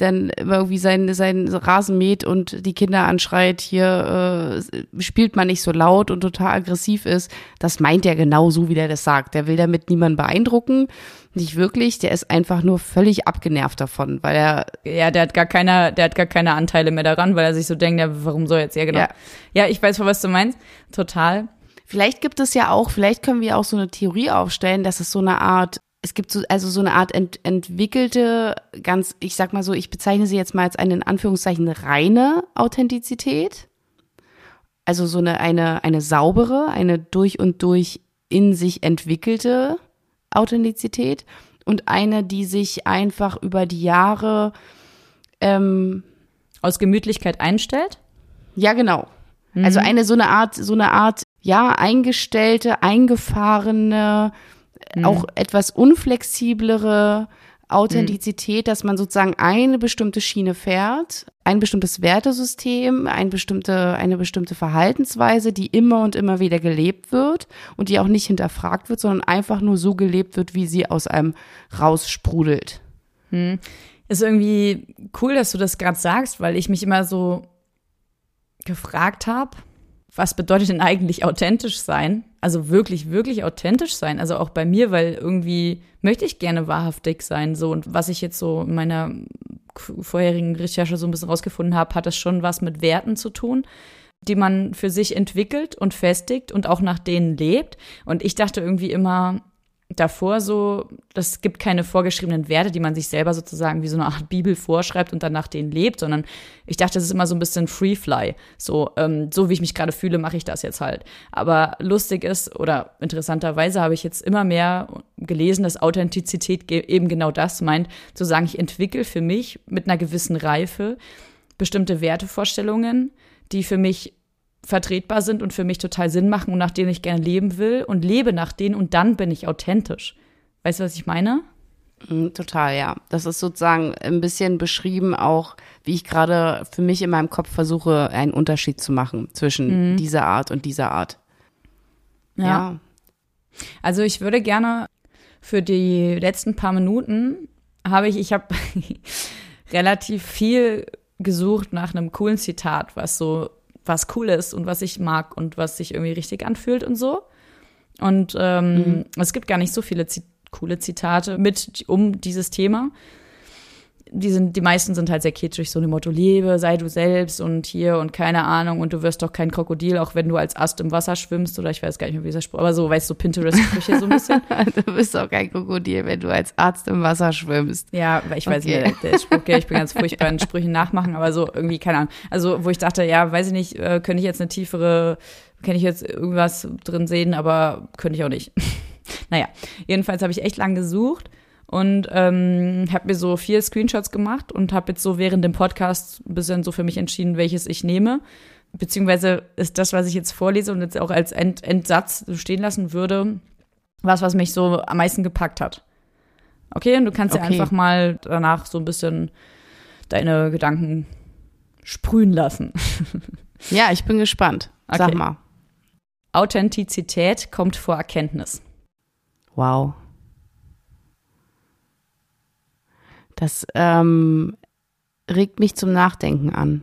dann irgendwie sein, sein Rasen mäht und die Kinder anschreit, hier äh, spielt man nicht so laut und total aggressiv ist, das meint er genau so, wie der das sagt. Der will damit niemanden beeindrucken, nicht wirklich, der ist einfach nur völlig abgenervt davon, weil er ja, der hat gar keine, der hat gar keine Anteile mehr daran, weil er sich so denkt, ja, warum soll jetzt ja genau. Ja, ja ich weiß, was du meinst, total. Vielleicht gibt es ja auch, vielleicht können wir auch so eine Theorie aufstellen, dass es so eine Art es gibt so, also so eine Art ent, entwickelte, ganz, ich sag mal so, ich bezeichne sie jetzt mal als eine in Anführungszeichen reine Authentizität. Also so eine, eine, eine saubere, eine durch und durch in sich entwickelte Authentizität und eine, die sich einfach über die Jahre ähm, aus Gemütlichkeit einstellt? Ja, genau. Mhm. Also eine so eine Art, so eine Art, ja, eingestellte, eingefahrene, mhm. auch etwas unflexiblere Authentizität, dass man sozusagen eine bestimmte Schiene fährt, ein bestimmtes Wertesystem, ein bestimmte, eine bestimmte Verhaltensweise, die immer und immer wieder gelebt wird und die auch nicht hinterfragt wird, sondern einfach nur so gelebt wird, wie sie aus einem raussprudelt. Hm. Ist irgendwie cool, dass du das gerade sagst, weil ich mich immer so gefragt habe, was bedeutet denn eigentlich authentisch sein? Also wirklich, wirklich authentisch sein. Also auch bei mir, weil irgendwie möchte ich gerne wahrhaftig sein. So und was ich jetzt so in meiner vorherigen Recherche so ein bisschen rausgefunden habe, hat das schon was mit Werten zu tun, die man für sich entwickelt und festigt und auch nach denen lebt. Und ich dachte irgendwie immer, davor so, das gibt keine vorgeschriebenen Werte, die man sich selber sozusagen wie so eine Art Bibel vorschreibt und dann nach denen lebt, sondern ich dachte, das ist immer so ein bisschen Free Fly. So, ähm, so wie ich mich gerade fühle, mache ich das jetzt halt. Aber lustig ist oder interessanterweise habe ich jetzt immer mehr gelesen, dass Authentizität eben genau das meint, zu sagen, ich entwickle für mich mit einer gewissen Reife bestimmte Wertevorstellungen, die für mich vertretbar sind und für mich total Sinn machen und nach denen ich gerne leben will und lebe nach denen und dann bin ich authentisch. Weißt du, was ich meine? Mm, total, ja. Das ist sozusagen ein bisschen beschrieben, auch wie ich gerade für mich in meinem Kopf versuche, einen Unterschied zu machen zwischen mhm. dieser Art und dieser Art. Ja. ja. Also ich würde gerne für die letzten paar Minuten habe ich, ich habe relativ viel gesucht nach einem coolen Zitat, was so was cool ist und was ich mag und was sich irgendwie richtig anfühlt und so. Und ähm, mhm. es gibt gar nicht so viele Zit coole Zitate mit um dieses Thema die sind, die meisten sind halt sehr kitschig, so ein Motto, lebe, sei du selbst und hier und keine Ahnung und du wirst doch kein Krokodil, auch wenn du als Ast im Wasser schwimmst oder ich weiß gar nicht mehr, wie dieser Spruch, aber so, weißt du, so Pinterest-Sprüche so ein bisschen. du bist doch kein Krokodil, wenn du als Arzt im Wasser schwimmst. Ja, ich weiß okay. nicht, der Spruch, ich bin ganz furchtbar in Sprüchen nachmachen, aber so irgendwie, keine Ahnung. Also, wo ich dachte, ja, weiß ich nicht, äh, könnte ich jetzt eine tiefere, kann ich jetzt irgendwas drin sehen, aber könnte ich auch nicht. naja, jedenfalls habe ich echt lang gesucht und ähm, habe mir so vier Screenshots gemacht und habe jetzt so während dem Podcast ein bisschen so für mich entschieden, welches ich nehme. Beziehungsweise ist das, was ich jetzt vorlese und jetzt auch als End Endsatz stehen lassen würde, was, was mich so am meisten gepackt hat. Okay, und du kannst okay. ja einfach mal danach so ein bisschen deine Gedanken sprühen lassen. ja, ich bin gespannt. Sag okay. mal. Authentizität kommt vor Erkenntnis. Wow. Das ähm, regt mich zum Nachdenken an.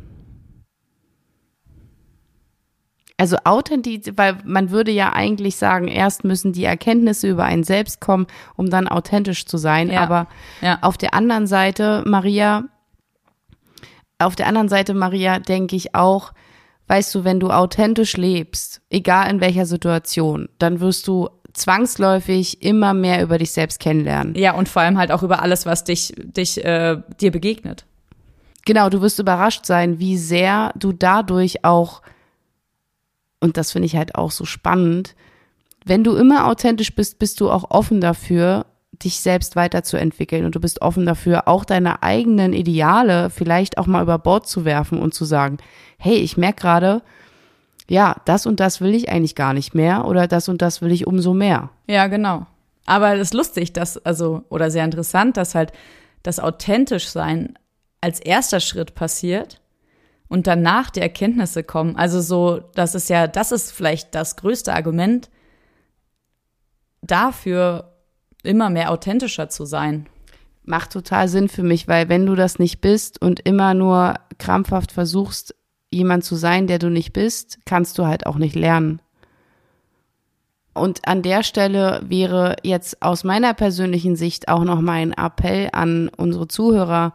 Also authentisch, weil man würde ja eigentlich sagen, erst müssen die Erkenntnisse über einen selbst kommen, um dann authentisch zu sein. Ja. Aber ja. auf der anderen Seite, Maria, auf der anderen Seite, Maria, denke ich auch, weißt du, wenn du authentisch lebst, egal in welcher Situation, dann wirst du zwangsläufig immer mehr über dich selbst kennenlernen. Ja, und vor allem halt auch über alles, was dich, dich äh, dir begegnet. Genau, du wirst überrascht sein, wie sehr du dadurch auch, und das finde ich halt auch so spannend, wenn du immer authentisch bist, bist du auch offen dafür, dich selbst weiterzuentwickeln und du bist offen dafür, auch deine eigenen Ideale vielleicht auch mal über Bord zu werfen und zu sagen, hey, ich merke gerade, ja, das und das will ich eigentlich gar nicht mehr oder das und das will ich umso mehr. Ja, genau. Aber es ist lustig, dass, also, oder sehr interessant, dass halt das authentisch sein als erster Schritt passiert und danach die Erkenntnisse kommen. Also so, das ist ja, das ist vielleicht das größte Argument dafür, immer mehr authentischer zu sein. Macht total Sinn für mich, weil wenn du das nicht bist und immer nur krampfhaft versuchst, jemand zu sein, der du nicht bist, kannst du halt auch nicht lernen. Und an der Stelle wäre jetzt aus meiner persönlichen Sicht auch noch mein Appell an unsere Zuhörer.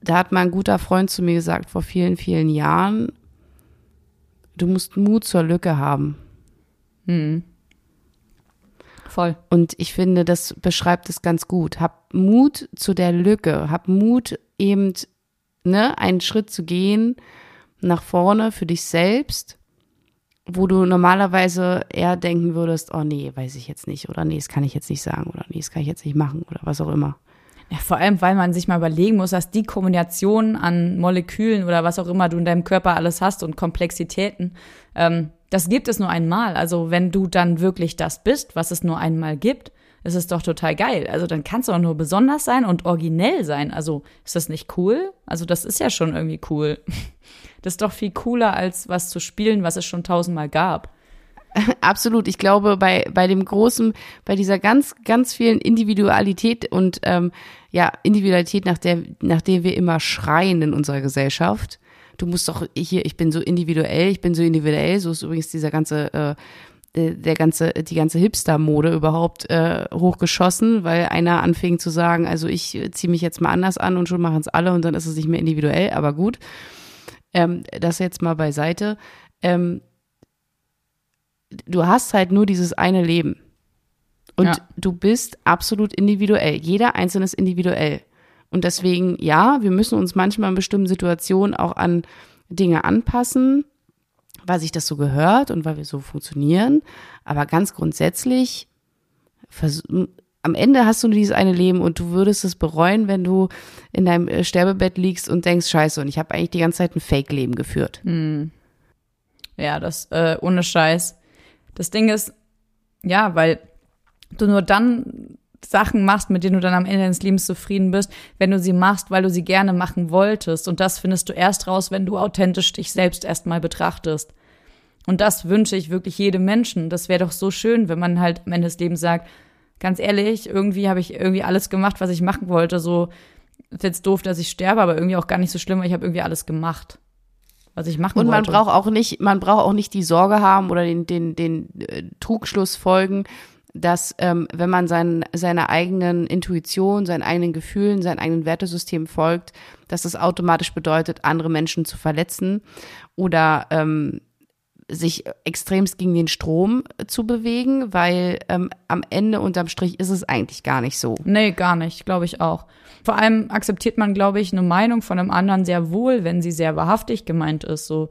Da hat mein guter Freund zu mir gesagt vor vielen, vielen Jahren, du musst Mut zur Lücke haben. Hm. Voll. Und ich finde, das beschreibt es ganz gut. Hab Mut zu der Lücke. Hab Mut, eben ne, einen Schritt zu gehen nach vorne für dich selbst, wo du normalerweise eher denken würdest, oh nee, weiß ich jetzt nicht oder nee, das kann ich jetzt nicht sagen oder nee, das kann ich jetzt nicht machen oder was auch immer. Ja, vor allem, weil man sich mal überlegen muss, dass die Kombination an Molekülen oder was auch immer du in deinem Körper alles hast und Komplexitäten, ähm, das gibt es nur einmal. Also wenn du dann wirklich das bist, was es nur einmal gibt, ist es doch total geil. Also dann kannst du auch nur besonders sein und originell sein. Also ist das nicht cool? Also das ist ja schon irgendwie cool. Das ist doch viel cooler, als was zu spielen, was es schon tausendmal gab. Absolut. Ich glaube, bei, bei dem großen, bei dieser ganz, ganz vielen Individualität und ähm, ja, Individualität, nach der, nach der wir immer schreien in unserer Gesellschaft. Du musst doch hier, ich bin so individuell, ich bin so individuell, so ist übrigens dieser ganze äh, der ganze, die ganze Hipster-Mode überhaupt äh, hochgeschossen, weil einer anfing zu sagen, also ich ziehe mich jetzt mal anders an und schon machen es alle und dann ist es nicht mehr individuell, aber gut. Ähm, das jetzt mal beiseite. Ähm, du hast halt nur dieses eine Leben. Und ja. du bist absolut individuell. Jeder Einzelne ist individuell. Und deswegen, ja, wir müssen uns manchmal in bestimmten Situationen auch an Dinge anpassen, weil sich das so gehört und weil wir so funktionieren. Aber ganz grundsätzlich, am Ende hast du nur dieses eine Leben und du würdest es bereuen, wenn du in deinem äh, Sterbebett liegst und denkst, scheiße, und ich habe eigentlich die ganze Zeit ein Fake-Leben geführt. Hm. Ja, das äh, ohne Scheiß. Das Ding ist, ja, weil du nur dann Sachen machst, mit denen du dann am Ende deines Lebens zufrieden bist, wenn du sie machst, weil du sie gerne machen wolltest. Und das findest du erst raus, wenn du authentisch dich selbst erstmal betrachtest. Und das wünsche ich wirklich jedem Menschen. Das wäre doch so schön, wenn man halt am Ende des Lebens sagt, ganz ehrlich, irgendwie habe ich irgendwie alles gemacht, was ich machen wollte. So ist jetzt doof, dass ich sterbe, aber irgendwie auch gar nicht so schlimm, weil ich habe irgendwie alles gemacht was ich machen Und man wollte. braucht auch nicht, man braucht auch nicht die Sorge haben oder den, den, den äh, Trugschluss folgen, dass ähm, wenn man sein, seiner eigenen Intuition, seinen eigenen Gefühlen, seinem eigenen Wertesystem folgt, dass das automatisch bedeutet, andere Menschen zu verletzen oder ähm, sich extremst gegen den Strom zu bewegen, weil ähm, am Ende unterm Strich ist es eigentlich gar nicht so. Nee, gar nicht, glaube ich auch. Vor allem akzeptiert man, glaube ich, eine Meinung von einem anderen sehr wohl, wenn sie sehr wahrhaftig gemeint ist. So,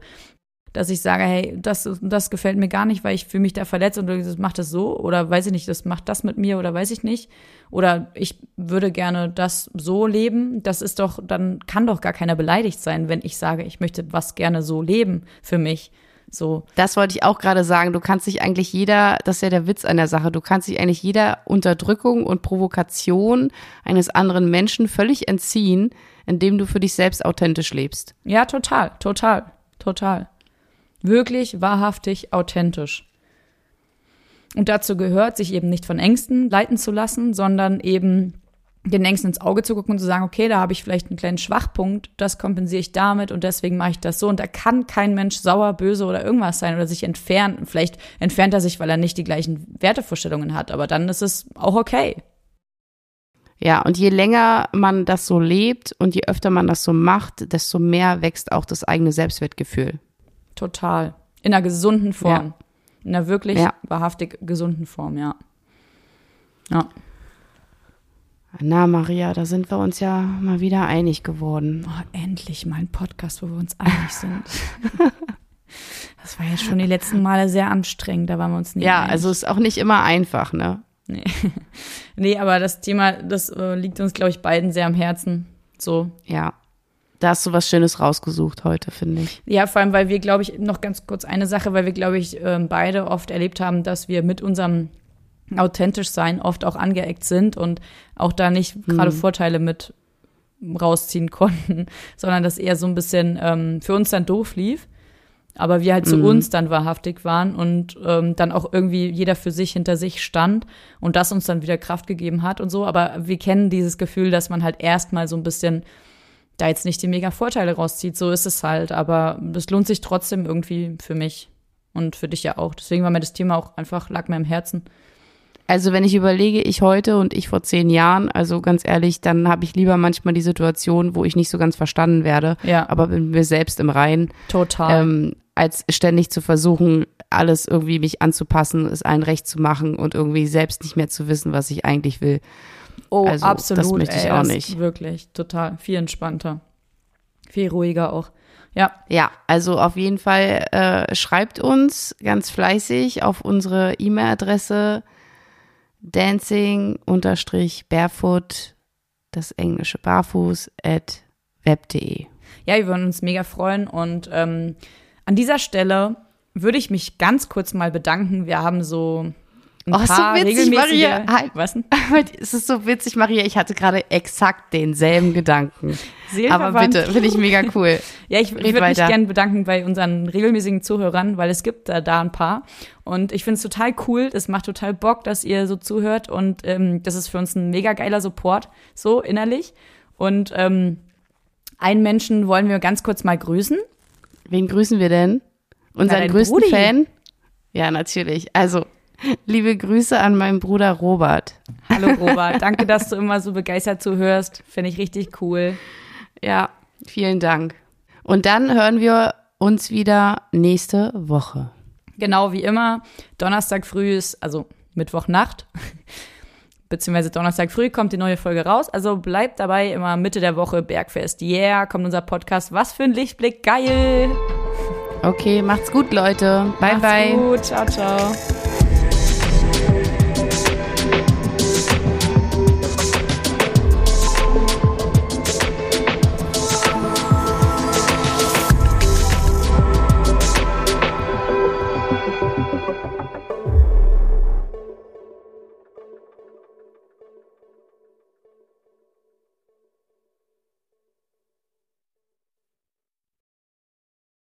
dass ich sage, hey, das, das gefällt mir gar nicht, weil ich fühle mich da verletzt und das macht das so oder weiß ich nicht, das macht das mit mir oder weiß ich nicht. Oder ich würde gerne das so leben. Das ist doch, dann kann doch gar keiner beleidigt sein, wenn ich sage, ich möchte was gerne so leben für mich. So. Das wollte ich auch gerade sagen. Du kannst dich eigentlich jeder, das ist ja der Witz an der Sache, du kannst dich eigentlich jeder Unterdrückung und Provokation eines anderen Menschen völlig entziehen, indem du für dich selbst authentisch lebst. Ja, total, total, total. Wirklich, wahrhaftig, authentisch. Und dazu gehört, sich eben nicht von Ängsten leiten zu lassen, sondern eben den Ängsten ins Auge zu gucken und zu sagen, okay, da habe ich vielleicht einen kleinen Schwachpunkt, das kompensiere ich damit und deswegen mache ich das so. Und da kann kein Mensch sauer, böse oder irgendwas sein oder sich entfernen. Vielleicht entfernt er sich, weil er nicht die gleichen Wertevorstellungen hat, aber dann ist es auch okay. Ja, und je länger man das so lebt und je öfter man das so macht, desto mehr wächst auch das eigene Selbstwertgefühl. Total. In einer gesunden Form. Ja. In einer wirklich ja. wahrhaftig gesunden Form, ja. Ja. Na, Maria, da sind wir uns ja mal wieder einig geworden. Oh, endlich mal ein Podcast, wo wir uns einig sind. das war ja schon die letzten Male sehr anstrengend, da waren wir uns nicht Ja, einig. also ist auch nicht immer einfach, ne? Nee. nee, aber das Thema, das äh, liegt uns, glaube ich, beiden sehr am Herzen. So. Ja. Da hast du was Schönes rausgesucht heute, finde ich. Ja, vor allem, weil wir, glaube ich, noch ganz kurz eine Sache, weil wir, glaube ich, ähm, beide oft erlebt haben, dass wir mit unserem authentisch sein oft auch angeeckt sind und auch da nicht gerade mhm. Vorteile mit rausziehen konnten, sondern das eher so ein bisschen ähm, für uns dann doof lief. Aber wir halt zu mhm. uns dann wahrhaftig waren und ähm, dann auch irgendwie jeder für sich hinter sich stand und das uns dann wieder Kraft gegeben hat und so. Aber wir kennen dieses Gefühl, dass man halt erstmal so ein bisschen da jetzt nicht die mega Vorteile rauszieht. So ist es halt. Aber das lohnt sich trotzdem irgendwie für mich und für dich ja auch. Deswegen war mir das Thema auch einfach, lag mir im Herzen. Also wenn ich überlege, ich heute und ich vor zehn Jahren, also ganz ehrlich, dann habe ich lieber manchmal die Situation, wo ich nicht so ganz verstanden werde, ja. aber bin mir selbst im Reinen. Total. Ähm, als ständig zu versuchen, alles irgendwie mich anzupassen, es allen recht zu machen und irgendwie selbst nicht mehr zu wissen, was ich eigentlich will. Oh, also, absolut. Das möchte ich ey, auch nicht. Wirklich, total. Viel entspannter. Viel ruhiger auch. Ja. Ja, also auf jeden Fall äh, schreibt uns ganz fleißig auf unsere E-Mail-Adresse dancing-barefoot, das englische barfuß, at web.de. Ja, wir würden uns mega freuen und ähm, an dieser Stelle würde ich mich ganz kurz mal bedanken. Wir haben so ein oh, paar so witzig, Maria. Was denn? Es ist so witzig, Maria. Ich hatte gerade exakt denselben Gedanken. Aber bitte, finde ich mega cool. ja, ich, ich würde mich gerne bedanken bei unseren regelmäßigen Zuhörern, weil es gibt da, da ein paar. Und ich finde es total cool. Das macht total Bock, dass ihr so zuhört. Und ähm, das ist für uns ein mega geiler Support, so innerlich. Und ähm, einen Menschen wollen wir ganz kurz mal grüßen. Wen grüßen wir denn? Unseren Na, größten Brudi. Fan? Ja, natürlich. Also, Liebe Grüße an meinen Bruder Robert. Hallo Robert, danke, dass du immer so begeistert zuhörst. Finde ich richtig cool. Ja, vielen Dank. Und dann hören wir uns wieder nächste Woche. Genau wie immer. Donnerstag früh ist, also Mittwochnacht, beziehungsweise Donnerstag früh kommt die neue Folge raus. Also bleibt dabei, immer Mitte der Woche Bergfest. Yeah, kommt unser Podcast. Was für ein Lichtblick, geil! Okay, macht's gut, Leute. Bye, macht's bye. Gut, ciao, ciao.